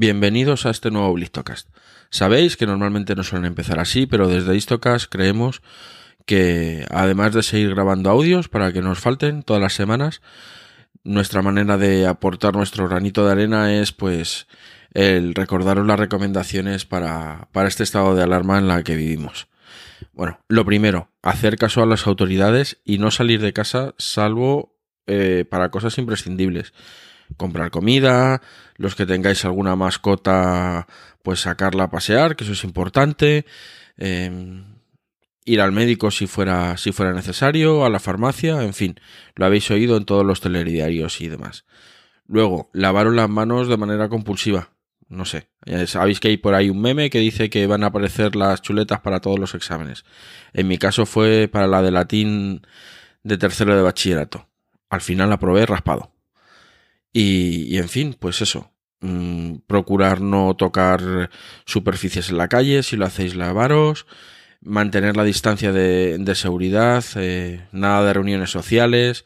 Bienvenidos a este nuevo Blistocast. Sabéis que normalmente no suelen empezar así, pero desde Blistocast creemos que además de seguir grabando audios para que nos falten todas las semanas, nuestra manera de aportar nuestro granito de arena es pues el recordaros las recomendaciones para, para este estado de alarma en la que vivimos. Bueno, lo primero, hacer caso a las autoridades y no salir de casa salvo eh, para cosas imprescindibles comprar comida, los que tengáis alguna mascota, pues sacarla a pasear, que eso es importante, em, ir al médico si fuera, si fuera necesario, a la farmacia, en fin, lo habéis oído en todos los telediarios y demás. Luego, lavaros las manos de manera compulsiva. No sé, sabéis que hay por ahí un meme que dice que van a aparecer las chuletas para todos los exámenes. En mi caso fue para la de latín de tercero de bachillerato. Al final la probé raspado. Y, en fin, pues eso. Mm, procurar no tocar superficies en la calle, si lo hacéis lavaros, mantener la distancia de, seguridad, eh, nada de reuniones sociales,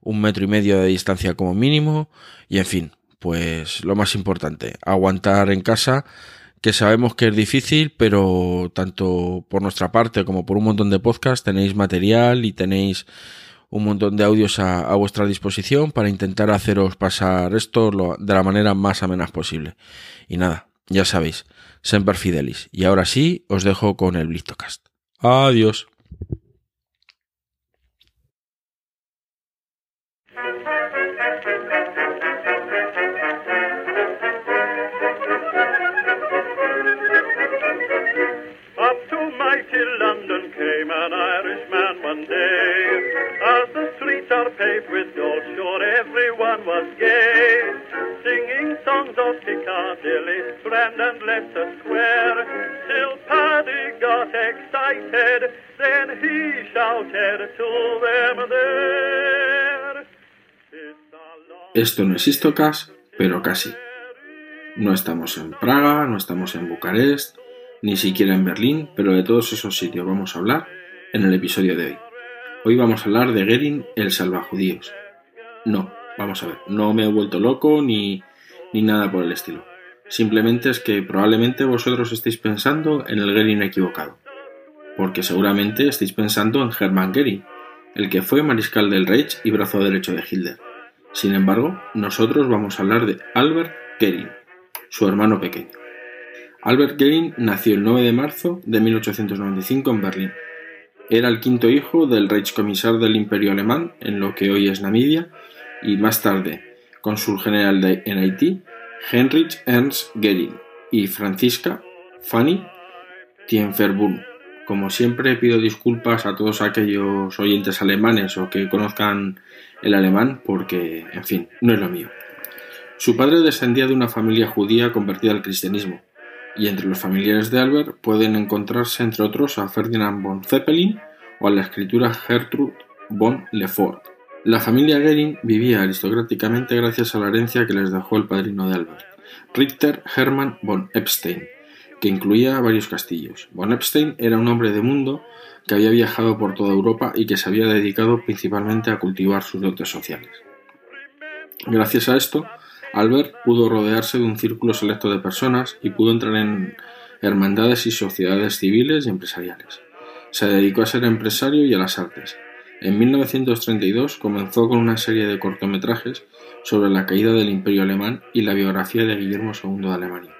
un metro y medio de distancia como mínimo, y en fin, pues lo más importante, aguantar en casa, que sabemos que es difícil, pero tanto por nuestra parte como por un montón de podcasts tenéis material y tenéis un montón de audios a, vuestra disposición para intentar haceros pasar esto de la manera más amena posible. Y nada, ya sabéis, Semper Fidelis. Y ahora sí, os dejo con el Blistocast. Adiós. Esto no es Istocas, pero casi. No estamos en Praga, no estamos en Bucarest, ni siquiera en Berlín, pero de todos esos sitios vamos a hablar en el episodio de hoy. Hoy vamos a hablar de Gerin el salvajudíos. No, vamos a ver, no me he vuelto loco ni, ni nada por el estilo. Simplemente es que probablemente vosotros estéis pensando en el Gerin equivocado. Porque seguramente estéis pensando en Hermann Gerin, el que fue mariscal del Reich y brazo derecho de Hitler. Sin embargo, nosotros vamos a hablar de Albert Gerin, su hermano pequeño. Albert Gerin nació el 9 de marzo de 1895 en Berlín. Era el quinto hijo del Reichskommissar del Imperio Alemán en lo que hoy es Namibia y más tarde cónsul general de, en Haití, Heinrich Ernst Goering y Francisca Fanny Tienferbund. Como siempre pido disculpas a todos aquellos oyentes alemanes o que conozcan el alemán porque, en fin, no es lo mío. Su padre descendía de una familia judía convertida al cristianismo, y entre los familiares de Albert pueden encontrarse entre otros a Ferdinand von Zeppelin o a la escritura Gertrude von Lefort. La familia Goering vivía aristocráticamente gracias a la herencia que les dejó el padrino de Albert, Richter Hermann von Epstein, que incluía varios castillos. Von Epstein era un hombre de mundo que había viajado por toda Europa y que se había dedicado principalmente a cultivar sus dotes sociales. Gracias a esto, Albert pudo rodearse de un círculo selecto de personas y pudo entrar en hermandades y sociedades civiles y empresariales. Se dedicó a ser empresario y a las artes, en 1932 comenzó con una serie de cortometrajes sobre la caída del Imperio alemán y la biografía de Guillermo II de Alemania,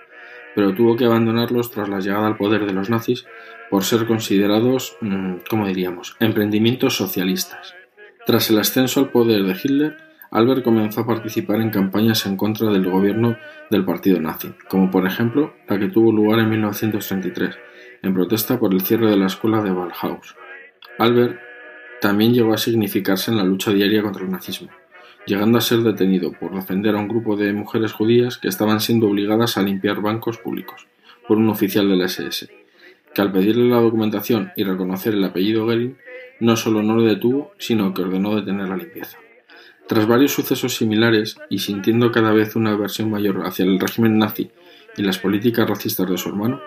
pero tuvo que abandonarlos tras la llegada al poder de los nazis por ser considerados, mm, como diríamos?, emprendimientos socialistas. Tras el ascenso al poder de Hitler, Albert comenzó a participar en campañas en contra del gobierno del partido nazi, como por ejemplo la que tuvo lugar en 1933, en protesta por el cierre de la escuela de Bauhaus. Albert también llegó a significarse en la lucha diaria contra el nazismo, llegando a ser detenido por defender a un grupo de mujeres judías que estaban siendo obligadas a limpiar bancos públicos por un oficial de la SS, que al pedirle la documentación y reconocer el apellido Goering, no solo no le detuvo, sino que ordenó detener la limpieza. Tras varios sucesos similares y sintiendo cada vez una aversión mayor hacia el régimen nazi y las políticas racistas de su hermano,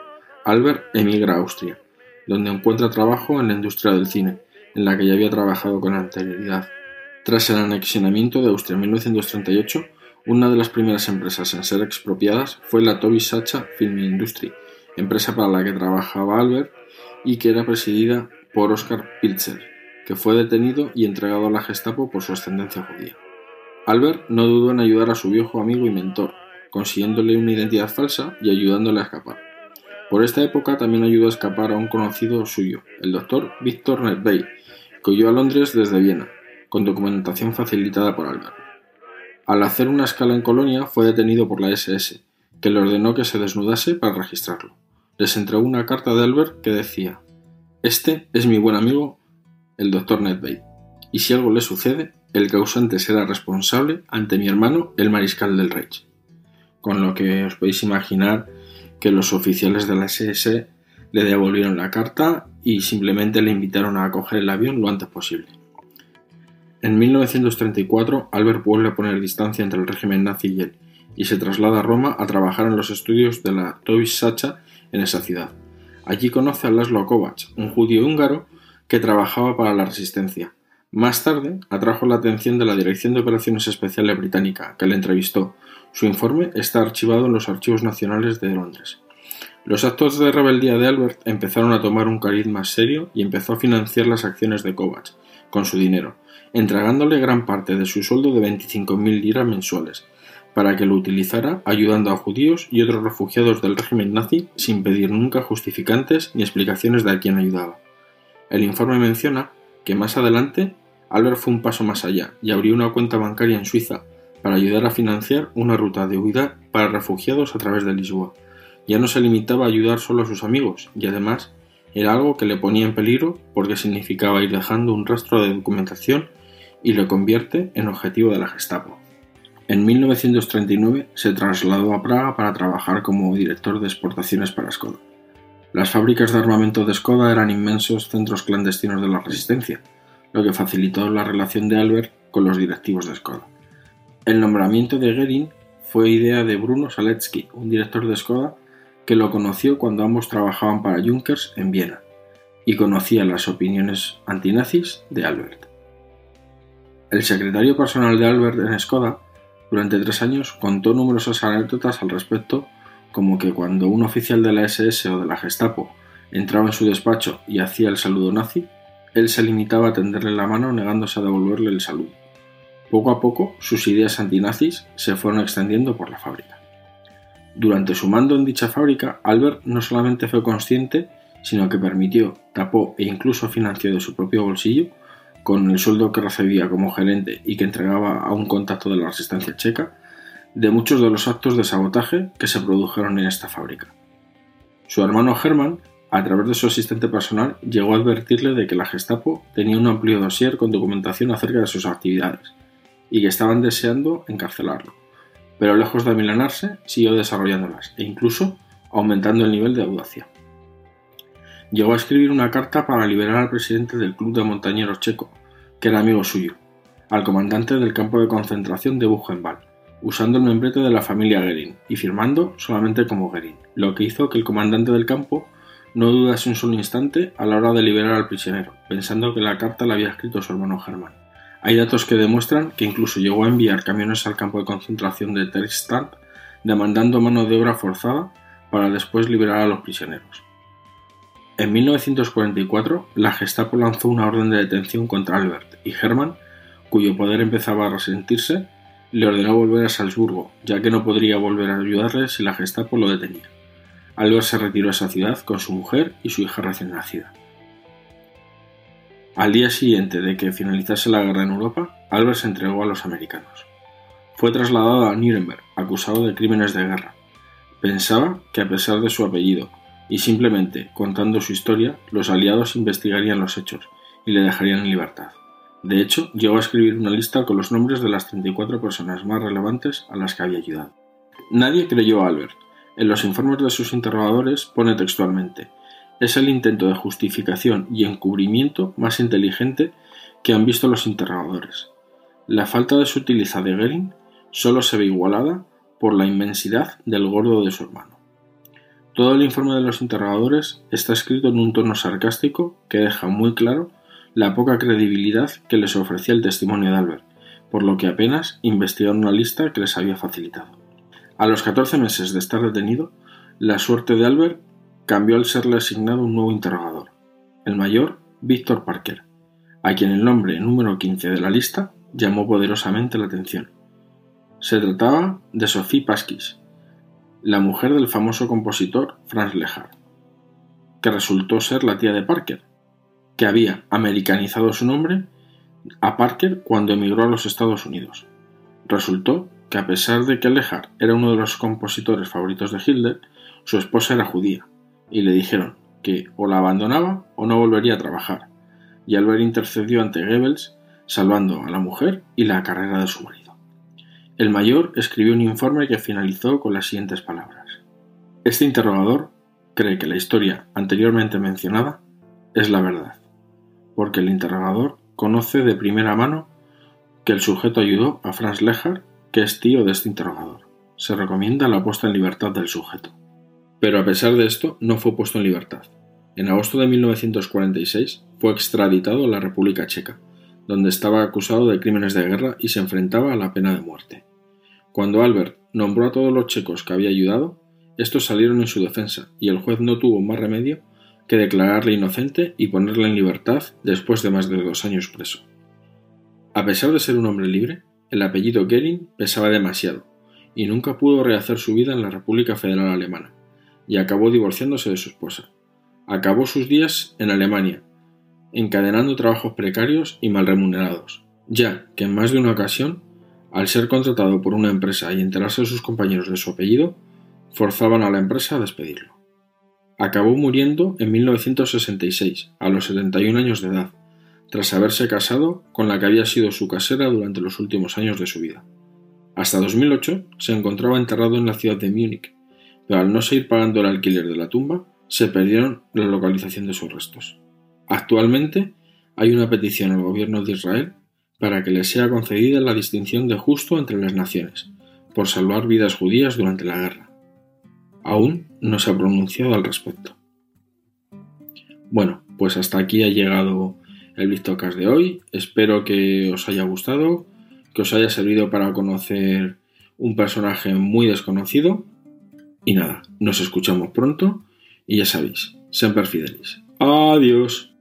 Albert emigra a Austria, donde encuentra trabajo en la industria del cine, en la que ya había trabajado con anterioridad. Tras el anexionamiento de Austria en 1938, Una de las primeras empresas en ser expropiadas fue la Toby Sacha Film Industry, empresa para la que trabajaba Albert y que era presidida por Oscar Pilcher, que fue detenido y entregado a la Gestapo por su ascendencia judía. Albert no dudó en ayudar a su viejo amigo y mentor, consiguiéndole una identidad falsa y ayudándole a escapar. Por esta época también ayudó a escapar a un conocido suyo, el doctor Victor Nedvey, que huyó a Londres desde Viena, con documentación facilitada por Albert. Al hacer una escala en Colonia fue detenido por la SS, que le ordenó que se desnudase para registrarlo. Les entregó una carta de Albert que decía Este es mi buen amigo, el doctor Nedvey, y si algo le sucede, el causante será responsable ante mi hermano, el mariscal del Reich. Con lo que os podéis imaginar que los oficiales de la SS le devolvieron la carta y simplemente le invitaron a coger el avión lo antes posible. En 1934, Albert vuelve a poner distancia entre el régimen nazi y él, y se traslada a Roma a trabajar en los estudios de la Tovis Sacha en esa ciudad. Allí conoce a Laszlo Kovacs, un judío húngaro que trabajaba para la resistencia. Más tarde, atrajo la atención de la Dirección de Operaciones Especiales británica, que le entrevistó, su informe está archivado en los Archivos Nacionales de Londres. Los actos de rebeldía de Albert empezaron a tomar un cariz más serio y empezó a financiar las acciones de Kovacs con su dinero, entregándole gran parte de su sueldo de 25.000 liras mensuales, para que lo utilizara ayudando a judíos y otros refugiados del régimen nazi sin pedir nunca justificantes ni explicaciones de a quién ayudaba. El informe menciona que más adelante Albert fue un paso más allá y abrió una cuenta bancaria en Suiza para ayudar a financiar una ruta de huida para refugiados a través de Lisboa. Ya no se limitaba a ayudar solo a sus amigos, y además era algo que le ponía en peligro porque significaba ir dejando un rastro de documentación y lo convierte en objetivo de la Gestapo. En 1939 se trasladó a Praga para trabajar como director de exportaciones para Skoda. Las fábricas de armamento de Skoda eran inmensos centros clandestinos de la resistencia, lo que facilitó la relación de Albert con los directivos de Skoda. El nombramiento de Goering fue idea de Bruno Saletsky, un director de Skoda que lo conoció cuando ambos trabajaban para Junkers en Viena y conocía las opiniones antinazis de Albert. El secretario personal de Albert en Skoda durante tres años contó numerosas anécdotas al respecto, como que cuando un oficial de la SS o de la Gestapo entraba en su despacho y hacía el saludo nazi, él se limitaba a tenderle la mano negándose a devolverle el saludo. Poco a poco, sus ideas antinazis se fueron extendiendo por la fábrica. Durante su mando en dicha fábrica, Albert no solamente fue consciente, sino que permitió, tapó e incluso financió de su propio bolsillo, con el sueldo que recibía como gerente y que entregaba a un contacto de la resistencia checa, de muchos de los actos de sabotaje que se produjeron en esta fábrica. Su hermano Hermann, a través de su asistente personal, llegó a advertirle de que la Gestapo tenía un amplio dossier con documentación acerca de sus actividades, y que estaban deseando encarcelarlo. Pero lejos de amilanarse, siguió desarrollándolas e incluso aumentando el nivel de audacia. Llegó a escribir una carta para liberar al presidente del club de montañeros checo, que era amigo suyo, al comandante del campo de concentración de Buchenwald, usando el membrete de la familia Gerin y firmando solamente como Gerin, lo que hizo que el comandante del campo no dudase un solo instante a la hora de liberar al prisionero, pensando que la carta la había escrito su hermano Germán. Hay datos que demuestran que incluso llegó a enviar camiones al campo de concentración de Terstadt demandando mano de obra forzada para después liberar a los prisioneros. En 1944, la Gestapo lanzó una orden de detención contra Albert y Hermann, cuyo poder empezaba a resentirse, le ordenó volver a Salzburgo, ya que no podría volver a ayudarle si la Gestapo lo detenía. Albert se retiró a esa ciudad con su mujer y su hija recién nacida. Al día siguiente de que finalizase la guerra en Europa, Albert se entregó a los americanos. Fue trasladado a Nuremberg, acusado de crímenes de guerra. Pensaba que a pesar de su apellido, y simplemente contando su historia, los aliados investigarían los hechos y le dejarían en libertad. De hecho, llegó a escribir una lista con los nombres de las 34 personas más relevantes a las que había ayudado. Nadie creyó a Albert. En los informes de sus interrogadores pone textualmente es el intento de justificación y encubrimiento más inteligente que han visto los interrogadores. La falta de sutileza de Goering solo se ve igualada por la inmensidad del gordo de su hermano. Todo el informe de los interrogadores está escrito en un tono sarcástico que deja muy claro la poca credibilidad que les ofrecía el testimonio de Albert, por lo que apenas investigaron una lista que les había facilitado. A los 14 meses de estar detenido, la suerte de Albert cambió al serle asignado un nuevo interrogador, el mayor Víctor Parker, a quien el nombre número 15 de la lista llamó poderosamente la atención. Se trataba de Sophie Pasquis, la mujer del famoso compositor Franz Lehár, que resultó ser la tía de Parker, que había americanizado su nombre a Parker cuando emigró a los Estados Unidos. Resultó que a pesar de que Lehár era uno de los compositores favoritos de Hitler, su esposa era judía, y le dijeron que o la abandonaba o no volvería a trabajar, y Albert intercedió ante Goebbels salvando a la mujer y la carrera de su marido. El mayor escribió un informe que finalizó con las siguientes palabras. Este interrogador cree que la historia anteriormente mencionada es la verdad, porque el interrogador conoce de primera mano que el sujeto ayudó a Franz Lehár, que es tío de este interrogador. Se recomienda la puesta en libertad del sujeto. Pero a pesar de esto, no fue puesto en libertad. En agosto de 1946 fue extraditado a la República Checa, donde estaba acusado de crímenes de guerra y se enfrentaba a la pena de muerte. Cuando Albert nombró a todos los checos que había ayudado, estos salieron en su defensa y el juez no tuvo más remedio que declararle inocente y ponerle en libertad después de más de dos años preso. A pesar de ser un hombre libre, el apellido Goering pesaba demasiado y nunca pudo rehacer su vida en la República Federal Alemana y acabó divorciándose de su esposa. Acabó sus días en Alemania, encadenando trabajos precarios y mal remunerados, ya que en más de una ocasión, al ser contratado por una empresa y enterarse de sus compañeros de su apellido, forzaban a la empresa a despedirlo. Acabó muriendo en 1966, a los 71 años de edad, tras haberse casado con la que había sido su casera durante los últimos años de su vida. Hasta 2008 se encontraba enterrado en la ciudad de Múnich, pero al no seguir pagando el alquiler de la tumba, se perdieron la localización de sus restos. Actualmente hay una petición al gobierno de Israel para que le sea concedida la distinción de justo entre las naciones, por salvar vidas judías durante la guerra. Aún no se ha pronunciado al respecto. Bueno, pues hasta aquí ha llegado el Vistocast de hoy. Espero que os haya gustado, que os haya servido para conocer un personaje muy desconocido. Y nada, nos escuchamos pronto y ya sabéis, siempre fidelis. Adiós.